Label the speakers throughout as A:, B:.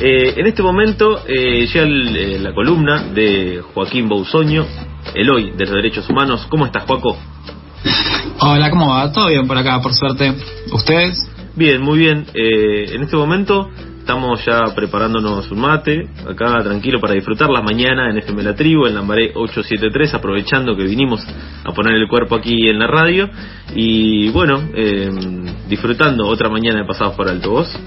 A: Eh, en este momento eh, llega eh, la columna de Joaquín Bausoño, el hoy de los derechos humanos. ¿Cómo estás, Joaco?
B: Hola, ¿cómo va? Todo bien por acá, por suerte. ¿Ustedes?
A: Bien, muy bien. en este momento estamos ya preparándonos un mate, acá tranquilo para disfrutar la mañana en FM La Tribu, en Lambaré 873, aprovechando que vinimos a poner el cuerpo aquí en la radio. Y bueno, disfrutando otra mañana de Pasados por Alto. ¿Vos?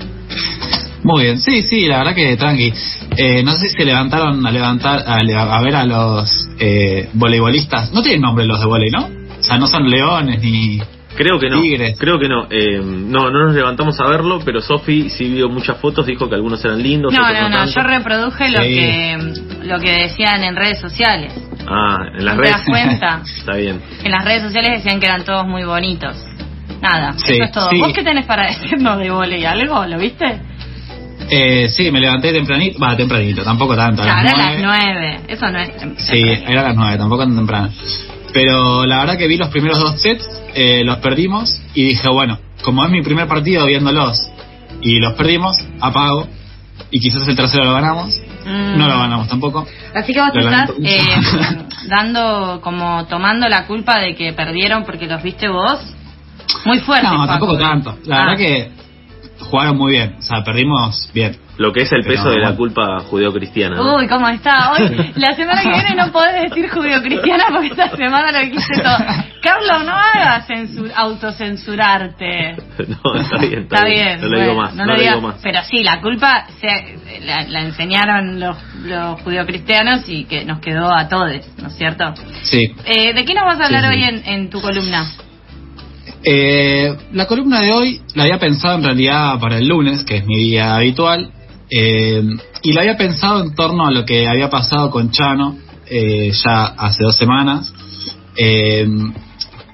B: Muy bien, sí, sí, la verdad que tranqui. Eh, no sé si se levantaron a levantar a, ver a los eh, voleibolistas. No tienen nombre los de volei, ¿no? O sea, no son leones ni
A: Creo que no. Creo que no. Eh, no, no nos levantamos a verlo, pero Sofi sí vio muchas fotos, dijo que algunos eran lindos.
C: No, no, no. Yo reproduje lo que lo que decían en redes sociales.
A: Ah, en las redes.
C: ¿Te das cuenta?
A: Está bien.
C: En las redes sociales decían que eran todos muy bonitos. Nada, eso es todo. ¿Vos qué tenés para decirnos de volei? ¿Algo? ¿Lo viste?
B: Eh, sí, me levanté tempranito, va, tempranito, tampoco tanto.
C: A las era las nueve, eso no es.
B: Sí, era a las nueve, tampoco tan temprano. Pero la verdad que vi los primeros dos sets, eh, los perdimos y dije, bueno, como es mi primer partido viéndolos y los perdimos, apago y quizás el tercero lo ganamos. No lo mm. ganamos tampoco.
C: Así que vos te estás eh, dando, como tomando la culpa de que perdieron porque los viste vos. Muy fuerte.
B: No, tampoco tanto. La verdad ah. que jugaron muy bien, o sea, perdimos bien.
A: Lo que es el peso de la culpa judeocristiana.
C: cristiana Uy, ¿cómo está? Hoy, la semana que viene no podés decir judeocristiana porque esta semana lo dijiste todo. Carlos, no hagas autocensurarte.
A: No, está bien, está, bien. No lo digo más. No, lo digo más.
C: Pero sí, la culpa se, la, enseñaron los, los judeocristianos y que nos quedó a todos, ¿no es cierto?
B: Sí.
C: Eh, ¿De qué nos vas a hablar hoy en, en tu columna?
B: Eh, la columna de hoy la había pensado en realidad para el lunes, que es mi día habitual, eh, y la había pensado en torno a lo que había pasado con Chano eh, ya hace dos semanas,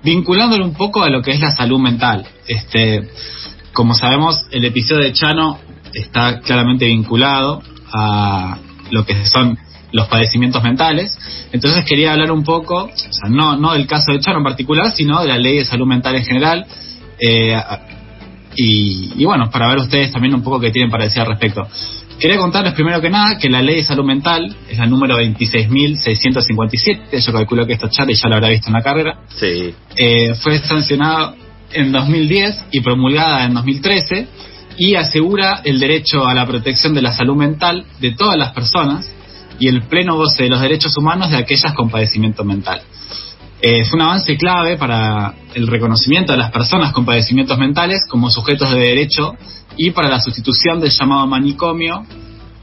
B: vinculándolo un poco a lo que es la salud mental. Este, como sabemos, el episodio de Chano está claramente vinculado a lo que son los padecimientos mentales. Entonces quería hablar un poco, o sea, no, no del caso de Charo en particular, sino de la ley de salud mental en general. Eh, y, bueno, para ver ustedes también un poco qué tienen para decir al respecto. Quería contarles primero que nada que la ley de salud mental es la número 26.657, yo calculo que esto Charlie ya lo habrá visto en la carrera.
A: Sí.
B: Eh, fue sancionada en 2010 y promulgada en 2013 y asegura el derecho a la protección de la salud mental de todas las personas y el pleno goce de los derechos humanos de aquellas con padecimiento mental. Eh, es un avance clave para el reconocimiento de las personas con padecimientos mentales como sujetos de derecho y para la sustitución del llamado manicomio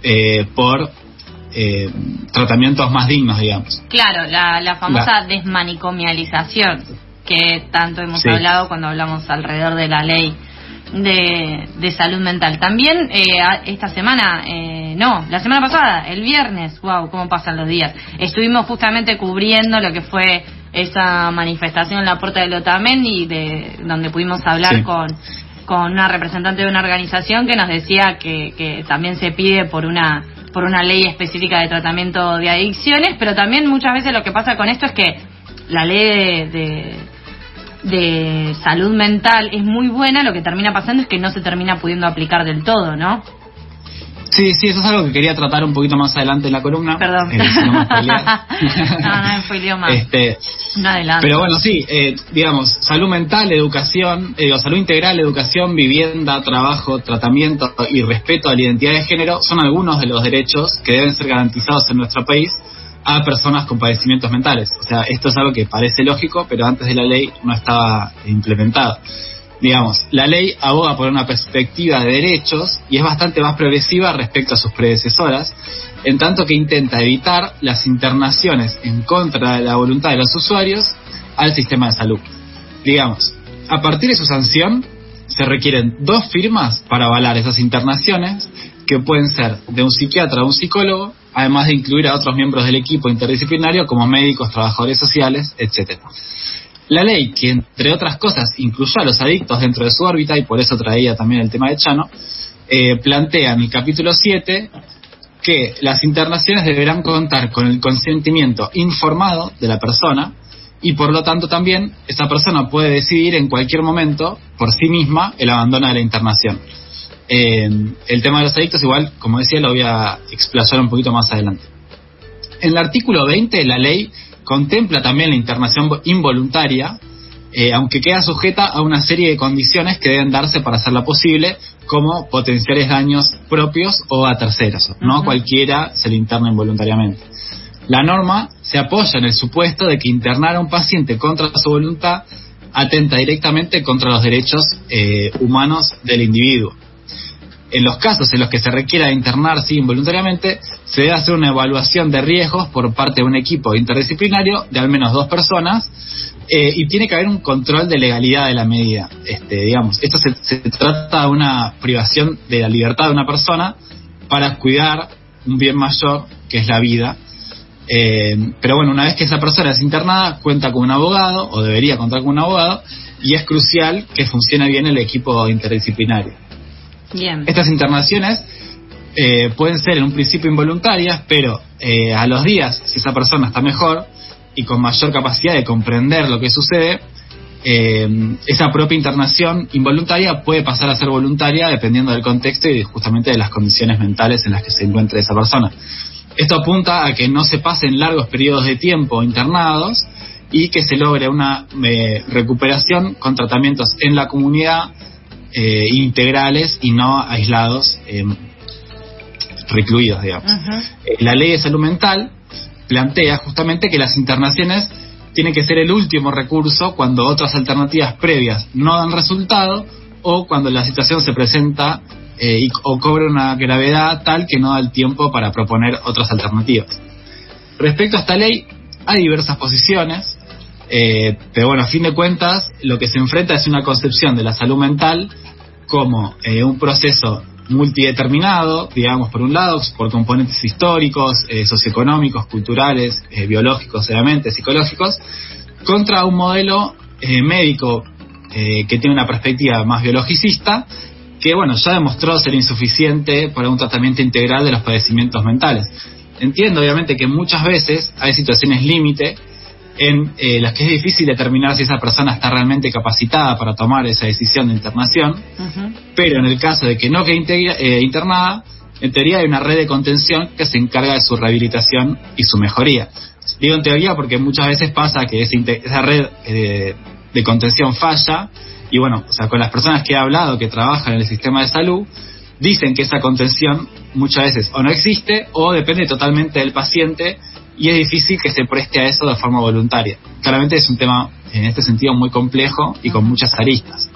B: eh, por eh, tratamientos más dignos, digamos.
C: Claro, la, famosa desmanicomialización que tanto hemos hablado cuando hablamos alrededor de la ley de, salud mental. También eh, esta semana, eh, no, la semana pasada, el viernes, wow, cómo pasan los días. Estuvimos justamente cubriendo lo que fue esa manifestación en la puerta del Otamendi, de, donde pudimos hablar con, con una representante de una organización que nos decía que, que también se pide por una por una ley específica de tratamiento de adicciones, pero también muchas veces lo que pasa con esto es que la ley de de salud mental es muy buena, lo que termina pasando es que no se termina pudiendo aplicar del todo, ¿no?
B: Sí, sí, eso es algo que quería tratar un poquito más adelante en la columna.
C: Perdón. Eh, no, no, fue más.
B: Este, no adelante. Pero bueno, sí, eh, digamos, salud mental, educación, eh, salud integral, educación, vivienda, trabajo, tratamiento y respeto a la identidad de género son algunos de los derechos que deben ser garantizados en nuestro país a personas con padecimientos mentales. O sea, esto es algo que parece lógico, pero antes de la ley no estaba implementado. Digamos, la ley aboga por una perspectiva de derechos y es bastante más progresiva respecto a sus predecesoras, en tanto que intenta evitar las internaciones en contra de la voluntad de los usuarios al sistema de salud. Digamos, a partir de su sanción, se requieren dos firmas para avalar esas internaciones, que pueden ser de un psiquiatra o un psicólogo, además de incluir a otros miembros del equipo interdisciplinario como médicos, trabajadores sociales, etc. La ley, que entre otras cosas incluyó a los adictos dentro de su órbita, y por eso traía también el tema de Chano, eh, plantea en el capítulo 7 que las internaciones deberán contar con el consentimiento informado de la persona y por lo tanto también esa persona puede decidir en cualquier momento por sí misma el abandono de la internación. El tema de los adictos, igual, como decía, lo voy a explayar un poquito más adelante. En el artículo 20, la ley contempla también la internación involuntaria, eh, aunque queda sujeta a una serie de condiciones que deben darse para hacerla posible, como potenciales daños propios o a terceros. No a cualquiera se le interna involuntariamente. La norma se apoya en el supuesto de que internar a un paciente contra su voluntad atenta directamente contra los derechos eh, humanos del individuo. En los casos en los que se requiera internarse involuntariamente, se debe hacer una evaluación de riesgos por parte de un equipo interdisciplinario de al menos dos personas eh, y tiene que haber un control de legalidad de la medida. Este, digamos, esto se, trata de una privación de la libertad de una persona para cuidar un bien mayor que es la vida. Eh, pero bueno, una vez que esa persona es internada, cuenta con un abogado o debería contar con un abogado y es crucial que funcione bien el equipo interdisciplinario. Estas internaciones eh, pueden ser en un principio involuntarias, pero eh, a los días, si esa persona está mejor y con mayor capacidad de comprender lo que sucede, eh, esa propia internación involuntaria puede pasar a ser voluntaria dependiendo del contexto y justamente de las condiciones mentales en las que se encuentre esa persona. Esto apunta a que no se pasen largos periodos de tiempo internados y que se logre una recuperación con tratamientos en la comunidad eh, integrales y no aislados, eh, recluidos, digamos. Eh, la ley de salud mental plantea justamente que las internaciones tienen que ser el último recurso cuando otras alternativas previas no dan resultado o cuando la situación se presenta y, o cobra una gravedad tal que no da el tiempo para proponer otras alternativas. Respecto a esta ley, hay diversas posiciones. Eh, pero bueno, a fin de cuentas, lo que se enfrenta es una concepción de la salud mental como eh, un proceso multideterminado, digamos, por un lado, por componentes históricos, eh, socioeconómicos, culturales, biológicos, obviamente, psicológicos, contra un modelo médico que tiene una perspectiva más biologicista, que, bueno, ya demostró ser insuficiente para un tratamiento integral de los padecimientos mentales. Entiendo, obviamente, que muchas veces hay situaciones límite en eh, las que es difícil determinar si esa persona está realmente capacitada para tomar esa decisión de internación, pero en el caso de que no quede eh, internada, en teoría hay una red de contención que se encarga de su rehabilitación y su mejoría. Digo en teoría porque muchas veces pasa que esa red eh, de contención falla y bueno, o sea, con las personas que he hablado que trabajan en el sistema de salud, dicen que esa contención muchas veces o no existe o depende totalmente del paciente y es difícil que se preste a eso de forma voluntaria. Claramente es un tema en este sentido muy complejo y con muchas aristas.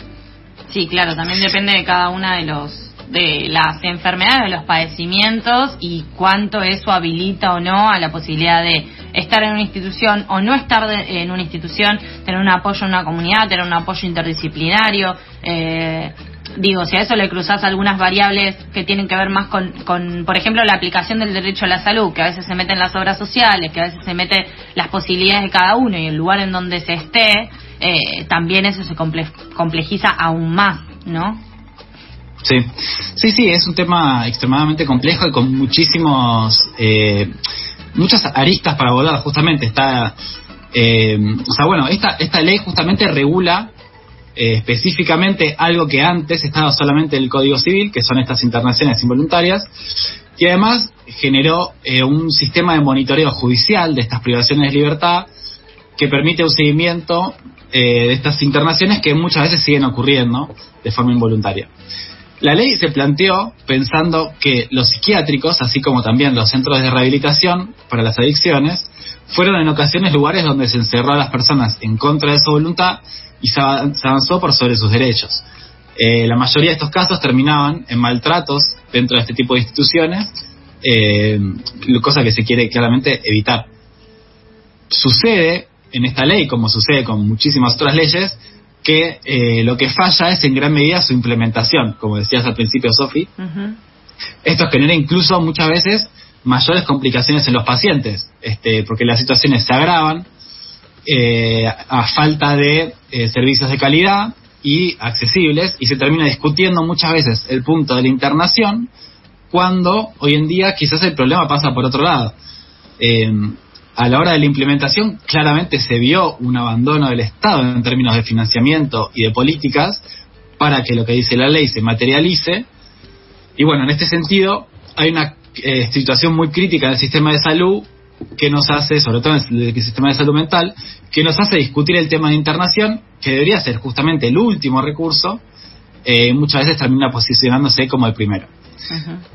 C: Sí, claro, también depende de cada una de los de las enfermedades, de los padecimientos y cuánto eso habilita o no a la posibilidad de estar en una institución o no estar en una institución, tener un apoyo en una comunidad, tener un apoyo interdisciplinario, eh, digo, si a eso le cruzas algunas variables que tienen que ver más con, con, por ejemplo, la aplicación del derecho a la salud, que a veces se meten las obras sociales, que a veces se meten las posibilidades de cada uno y el lugar en donde se esté, eh, también eso se complejiza aún más, ¿no?
B: Sí, sí, sí, es un tema extremadamente complejo y con muchísimos, eh, muchas aristas para abordar. Justamente está, eh, o sea, bueno, esta, esta ley justamente regula eh, específicamente algo que antes estaba solamente en el Código Civil, que son estas internaciones involuntarias, y además generó eh, un sistema de monitoreo judicial de estas privaciones de libertad que permite un seguimiento eh, de estas internaciones que muchas veces siguen ocurriendo de forma involuntaria. La ley se planteó pensando que los psiquiátricos, así como también los centros de rehabilitación para las adicciones, fueron en ocasiones lugares donde se encerró a las personas en contra de su voluntad y se avanzó por sobre sus derechos. Eh, la mayoría de estos casos terminaban en maltratos dentro de este tipo de instituciones, eh, cosa que se quiere claramente evitar. Sucede en esta ley, como sucede con muchísimas otras leyes, que eh, lo que falla es en gran medida su implementación, como decías al principio, Sofi. Esto genera incluso muchas veces mayores complicaciones en los pacientes, este, porque las situaciones se agravan, eh, a falta de eh, servicios de calidad y accesibles y se termina discutiendo muchas veces el punto de la internación cuando hoy en día quizás el problema pasa por otro lado. Eh, a la hora de la implementación claramente se vio un abandono del Estado en términos de financiamiento y de políticas para que lo que dice la ley se materialice Y bueno, en este sentido, hay una eh, situación muy crítica del sistema de salud que nos hace, sobre todo en el sistema de salud mental, que nos hace discutir el tema de internación, que debería ser justamente el último recurso, eh, muchas veces termina posicionándose como el primero.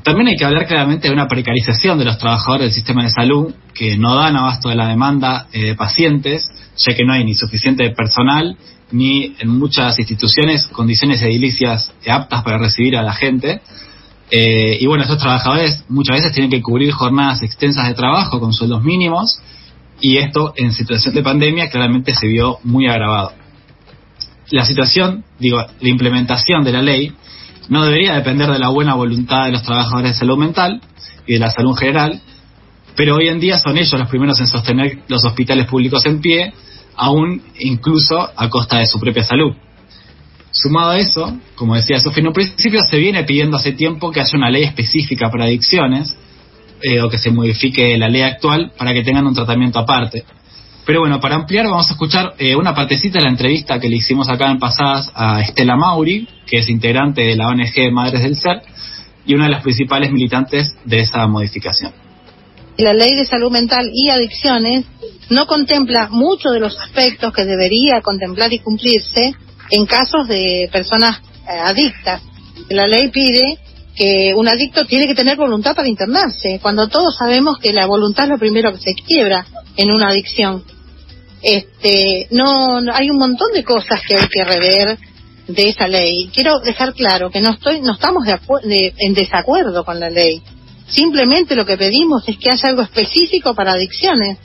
B: También hay que hablar claramente de una precarización de los trabajadores del sistema de salud que no dan abasto de la demanda eh, de pacientes, ya que no hay ni suficiente personal ni en muchas instituciones condiciones edilicias aptas para recibir a la gente. Eh, y bueno, estos trabajadores muchas veces tienen que cubrir jornadas extensas de trabajo con sueldos mínimos y esto en situación de pandemia claramente se vio muy agravado. La situación, digo, la implementación de la ley no debería depender de la buena voluntad de los trabajadores de salud mental y de la salud general, pero hoy en día son ellos los primeros en sostener los hospitales públicos en pie, aún incluso a costa de su propia salud. Sumado a eso, como decía Sofía en un principio, se viene pidiendo hace tiempo que haya una ley específica para adicciones eh, o que se modifique la ley actual para que tengan un tratamiento aparte. Pero bueno, para ampliar vamos a escuchar eh, una partecita de la entrevista que le hicimos acá en pasadas a Estela Mauri, que es integrante de la ONG Madres del Ser y una de las principales militantes de esa modificación.
D: La ley de salud mental y adicciones no contempla muchos de los aspectos que debería contemplar y cumplirse en casos de personas eh, adictas. La ley pide que un adicto tiene que tener voluntad para internarse, cuando todos sabemos que la voluntad es lo primero que se quiebra en una adicción. Este, no, hay un montón de cosas que hay que rever de esa ley. Quiero dejar claro que no estoy, no estamos de, en desacuerdo con la ley. Simplemente lo que pedimos es que haya algo específico para adicciones.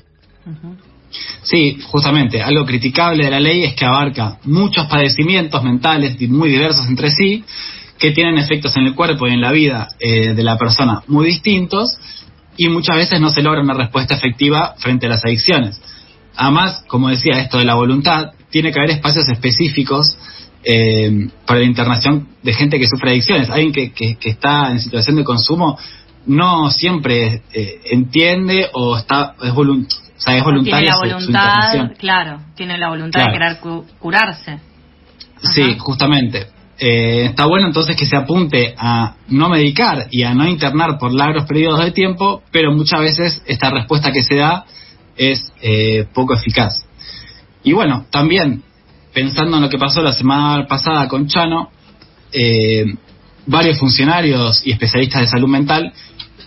B: Sí, justamente, algo criticable de la ley es que abarca muchos padecimientos mentales muy diversos entre sí, que tienen efectos en el cuerpo y en la vida eh, de la persona muy distintos y muchas veces no se logra una respuesta efectiva frente a las adicciones. Además, como decía, esto de la voluntad, tiene que haber espacios específicos eh, para la internación de gente que sufre adicciones. Alguien que, que, está en situación de consumo no siempre eh, entiende o está es, sea, es voluntaria
C: tiene la voluntad, claro, tiene la voluntad de querer curarse.
B: Sí, justamente. Eh, está bueno entonces que se apunte a no medicar y a no internar por largos periodos de tiempo, pero muchas veces esta respuesta que se da es eh, poco eficaz. Y bueno, también pensando en lo que pasó la semana pasada con Chano, eh, varios funcionarios y especialistas de salud mental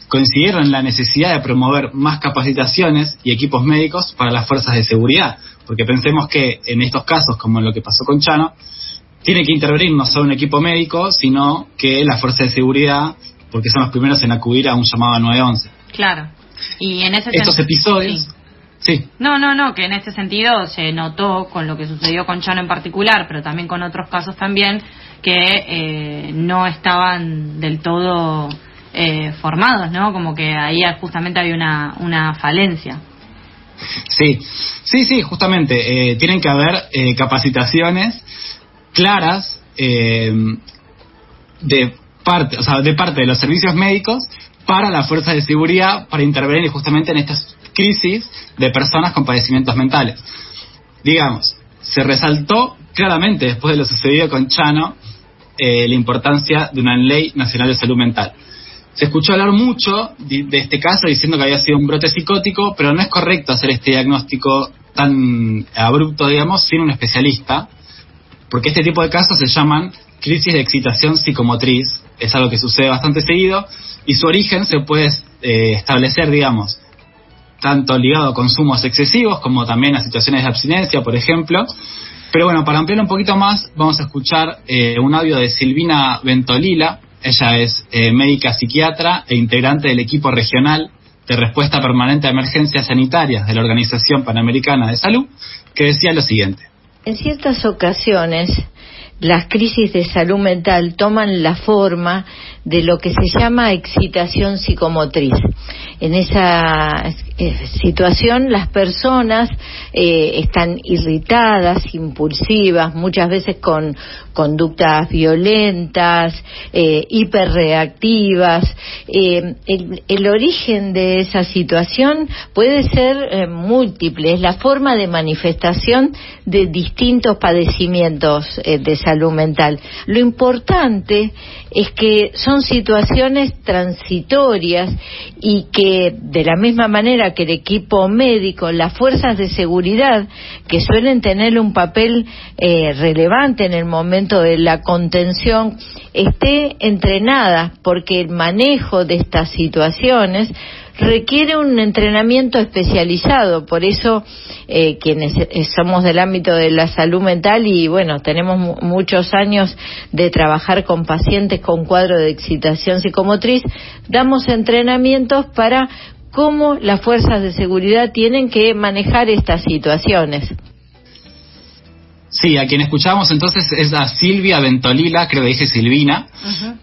B: coincidieron en la necesidad de promover más capacitaciones y equipos médicos para las fuerzas de seguridad, porque pensemos que en estos casos, como en lo que pasó con Chano, tiene que intervenir no solo un equipo médico, sino que la fuerza de seguridad, porque son los primeros en acudir a un llamado a 911.
C: Claro. Y en ese
B: Estos episodios... Sí.
C: No, no, no, que en este sentido se notó con lo que sucedió con Chano en particular, pero también con otros casos también, que eh, no estaban del todo eh, formados, ¿no? Como que ahí justamente había una, una falencia.
B: Sí, sí, sí, justamente. Eh, tienen que haber eh, capacitaciones claras eh, de parte, o sea, de parte de los servicios médicos para las fuerzas de seguridad para intervenir justamente en estas crisis de personas con padecimientos mentales. Digamos, se resaltó claramente después de lo sucedido con Chano la importancia de una ley nacional de salud mental se escuchó hablar mucho de, este caso diciendo que había sido un brote psicótico, pero no es correcto hacer este diagnóstico tan abrupto, digamos, sin un especialista, porque este tipo de casos se llaman crisis de excitación psicomotriz, es algo que sucede bastante seguido, y su origen se puede eh, establecer, digamos, tanto ligado a consumos excesivos como también a situaciones de abstinencia, por ejemplo. Pero bueno, para ampliar un poquito más, vamos a escuchar eh, un audio de Silvina Ventolila, ella es eh, médica psiquiatra e integrante del equipo regional de respuesta permanente a emergencias sanitarias de la Organización Panamericana de Salud, que decía lo siguiente.
E: En ciertas ocasiones, las crisis de salud mental toman la forma de lo que se llama excitación psicomotriz. En esa eh, situación las personas eh, están irritadas, impulsivas, muchas veces con conductas violentas, eh, hiperreactivas. El, el, origen de esa situación puede ser múltiple, es la forma de manifestación de distintos padecimientos de salud mental. Lo importante es que son situaciones transitorias y que de la misma manera que el equipo médico, las fuerzas de seguridad, que suelen tener un papel eh, relevante en el momento de la contención, esté entrenada, porque el manejo de estas situaciones requiere un entrenamiento especializado, por eso eh, quienes somos del ámbito de la salud mental y bueno, tenemos muchos años de trabajar con pacientes con cuadro de excitación psicomotriz, damos entrenamientos para cómo las fuerzas de seguridad tienen que manejar estas situaciones.
B: Sí, a quien escuchamos entonces es a Silvia Ventolila, creo que dije Silvina.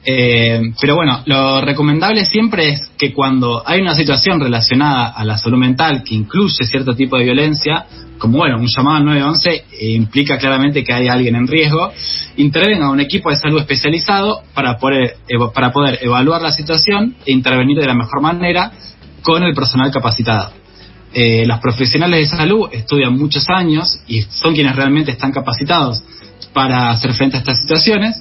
B: Eh, pero bueno, lo recomendable siempre es que cuando hay una situación relacionada a la salud mental que incluye cierto tipo de violencia, como bueno, un llamado al 911 eh, implica claramente que hay alguien en riesgo, intervenga un equipo de salud especializado para poder, para poder evaluar la situación e intervenir de la mejor manera con el personal capacitado. Eh, los profesionales de salud estudian muchos años y son quienes realmente están capacitados para hacer frente a estas situaciones,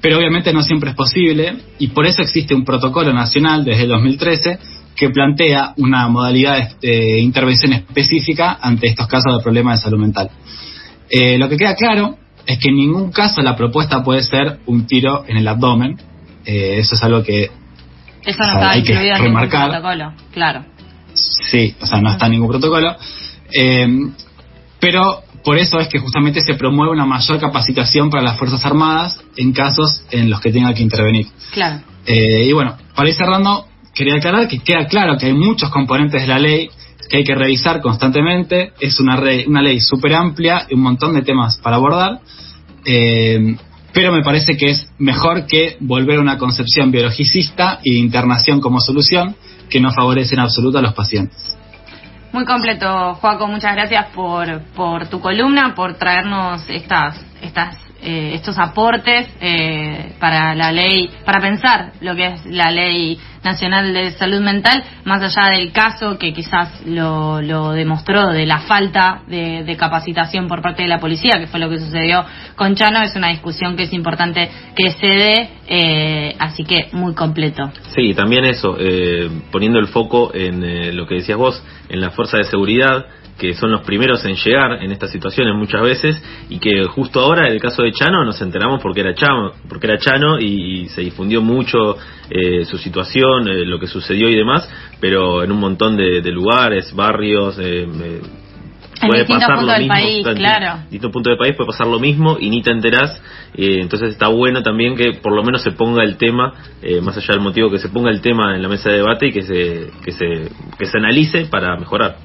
B: pero obviamente no siempre es posible y por eso existe un protocolo nacional desde el 2013 que plantea una modalidad de intervención específica ante estos casos de problemas de salud mental. Eh, lo que queda claro es que en ningún caso la propuesta puede ser un tiro en el abdomen. Eh, eso es algo que
C: eso no hay que remarcar. protocolo, claro.
B: Sí, o sea, no está en ningún protocolo. Eh, pero por eso es que justamente se promueve una mayor capacitación para las Fuerzas Armadas en casos en los que tenga que intervenir.
C: Claro.
B: Eh, y bueno, para ir cerrando, quería aclarar que queda claro que hay muchos componentes de la ley que hay que revisar constantemente. Es una, una ley súper amplia y un montón de temas para abordar. Eh, pero me parece que es mejor que volver a una concepción biologicista y de internación como solución que no favorece en absoluto a los pacientes.
C: Muy completo, Joaco, muchas gracias por, por tu columna, por traernos estas, estas eh, estos aportes eh, para la ley, para pensar lo que es la ley nacional de salud mental, más allá del caso que quizás lo, lo demostró de la falta de, capacitación por parte de la policía, que fue lo que sucedió con Chano, es una discusión que es importante que se dé, eh, así que muy completo.
A: Sí, también eso, poniendo el foco en lo que decías vos, en la fuerza de seguridad, que son los primeros en llegar en estas situaciones muchas veces y que justo ahora en el caso de Chano nos enteramos porque era Chano, porque era Chano y, se difundió mucho eh, su situación, eh, lo que sucedió y demás, pero en un montón de, lugares, barrios, eh,
C: puede pasar lo mismo, país, claro.
A: En distintos puntos del país puede pasar lo mismo y ni te enterás. entonces está bueno también que por lo menos se ponga el tema, más allá del motivo que se ponga el tema en la mesa de debate y que se, que se, que se analice para mejorar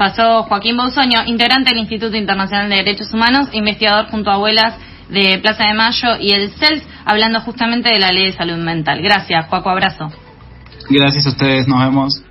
C: pasó Joaquín Bausoño, integrante del Instituto Internacional de Derechos Humanos, investigador junto a abuelas de Plaza de Mayo y el CELS, hablando justamente de la ley de salud mental. Gracias, Joaco, abrazo.
B: Gracias a ustedes, nos vemos.